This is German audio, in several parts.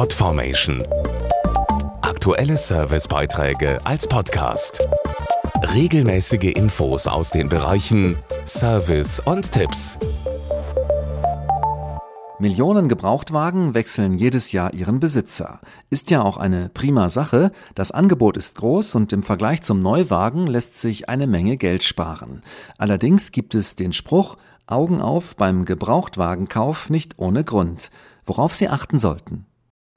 Podformation. Aktuelle Servicebeiträge als Podcast. Regelmäßige Infos aus den Bereichen Service und Tipps. Millionen Gebrauchtwagen wechseln jedes Jahr ihren Besitzer. Ist ja auch eine prima Sache. Das Angebot ist groß und im Vergleich zum Neuwagen lässt sich eine Menge Geld sparen. Allerdings gibt es den Spruch, Augen auf beim Gebrauchtwagenkauf nicht ohne Grund. Worauf Sie achten sollten.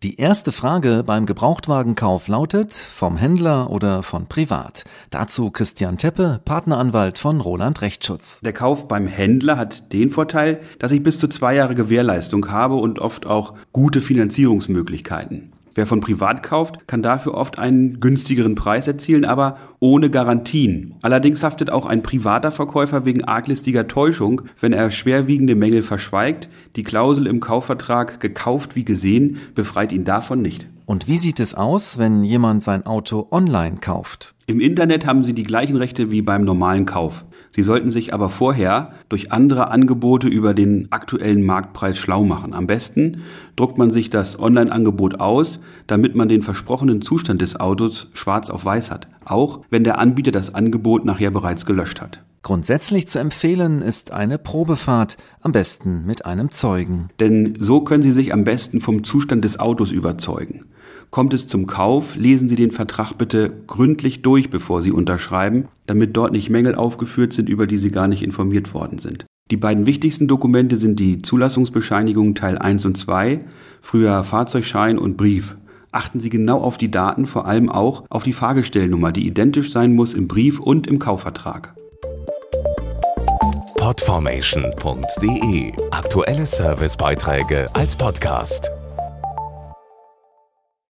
Die erste Frage beim Gebrauchtwagenkauf lautet, vom Händler oder von privat? Dazu Christian Teppe, Partneranwalt von Roland Rechtsschutz. Der Kauf beim Händler hat den Vorteil, dass ich bis zu zwei Jahre Gewährleistung habe und oft auch gute Finanzierungsmöglichkeiten. Wer von privat kauft, kann dafür oft einen günstigeren Preis erzielen, aber ohne Garantien. Allerdings haftet auch ein privater Verkäufer wegen arglistiger Täuschung, wenn er schwerwiegende Mängel verschweigt. Die Klausel im Kaufvertrag gekauft wie gesehen befreit ihn davon nicht. Und wie sieht es aus, wenn jemand sein Auto online kauft? Im Internet haben Sie die gleichen Rechte wie beim normalen Kauf. Sie sollten sich aber vorher durch andere Angebote über den aktuellen Marktpreis schlau machen. Am besten druckt man sich das Online-Angebot aus, damit man den versprochenen Zustand des Autos schwarz auf weiß hat, auch wenn der Anbieter das Angebot nachher bereits gelöscht hat. Grundsätzlich zu empfehlen ist eine Probefahrt, am besten mit einem Zeugen. Denn so können Sie sich am besten vom Zustand des Autos überzeugen. Kommt es zum Kauf, lesen Sie den Vertrag bitte gründlich durch, bevor Sie unterschreiben, damit dort nicht Mängel aufgeführt sind, über die Sie gar nicht informiert worden sind. Die beiden wichtigsten Dokumente sind die Zulassungsbescheinigung Teil 1 und 2, früher Fahrzeugschein und Brief. Achten Sie genau auf die Daten, vor allem auch auf die Fahrgestellnummer, die identisch sein muss im Brief und im Kaufvertrag. Podformation.de Aktuelle Servicebeiträge als Podcast.